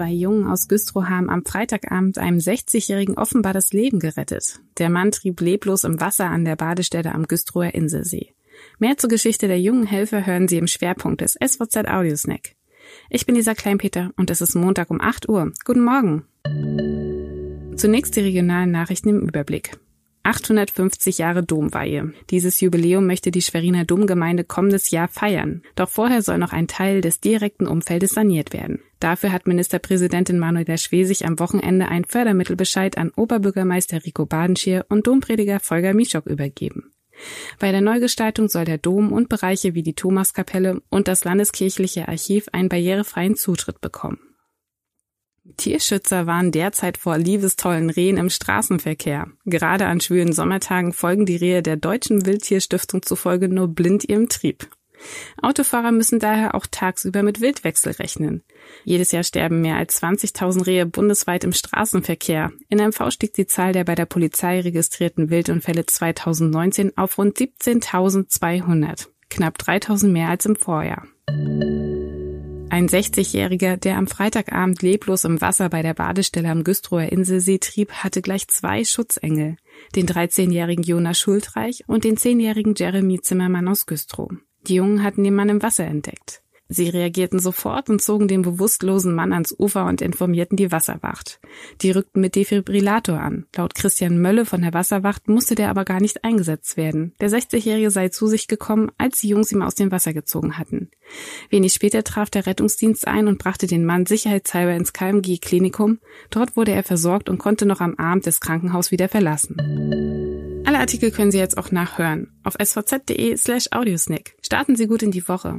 Zwei Jungen aus Güstrow haben am Freitagabend einem 60-Jährigen offenbar das Leben gerettet. Der Mann trieb leblos im Wasser an der Badestelle am Güstrower Inselsee. Mehr zur Geschichte der jungen Helfer hören Sie im Schwerpunkt des SVZ Audiosnack. Ich bin Lisa Kleinpeter und es ist Montag um 8 Uhr. Guten Morgen. Zunächst die regionalen Nachrichten im Überblick. 850 Jahre Domweihe. Dieses Jubiläum möchte die Schweriner Domgemeinde kommendes Jahr feiern. Doch vorher soll noch ein Teil des direkten Umfeldes saniert werden. Dafür hat Ministerpräsidentin Manuela Schwesig am Wochenende ein Fördermittelbescheid an Oberbürgermeister Rico Badenschier und Domprediger Volker Mischok übergeben. Bei der Neugestaltung soll der Dom und Bereiche wie die Thomaskapelle und das Landeskirchliche Archiv einen barrierefreien Zutritt bekommen. Tierschützer warnen derzeit vor liebestollen Rehen im Straßenverkehr. Gerade an schwülen Sommertagen folgen die Rehe der Deutschen Wildtierstiftung zufolge nur blind ihrem Trieb. Autofahrer müssen daher auch tagsüber mit Wildwechsel rechnen. Jedes Jahr sterben mehr als 20.000 Rehe bundesweit im Straßenverkehr. In MV stieg die Zahl der bei der Polizei registrierten Wildunfälle 2019 auf rund 17.200, knapp 3.000 mehr als im Vorjahr. Ein 60-Jähriger, der am Freitagabend leblos im Wasser bei der Badestelle am Güstrower Inselsee trieb, hatte gleich zwei Schutzengel. Den 13-jährigen Jonas Schultreich und den 10-jährigen Jeremy Zimmermann aus Güstrow. Die Jungen hatten den Mann im Wasser entdeckt. Sie reagierten sofort und zogen den bewusstlosen Mann ans Ufer und informierten die Wasserwacht. Die rückten mit Defibrillator an. Laut Christian Mölle von der Wasserwacht musste der aber gar nicht eingesetzt werden. Der 60-Jährige sei zu sich gekommen, als die Jungs ihn aus dem Wasser gezogen hatten. Wenig später traf der Rettungsdienst ein und brachte den Mann sicherheitshalber ins KMG-Klinikum. Dort wurde er versorgt und konnte noch am Abend das Krankenhaus wieder verlassen. Alle Artikel können Sie jetzt auch nachhören auf svz.de slash audiosnick. Starten Sie gut in die Woche.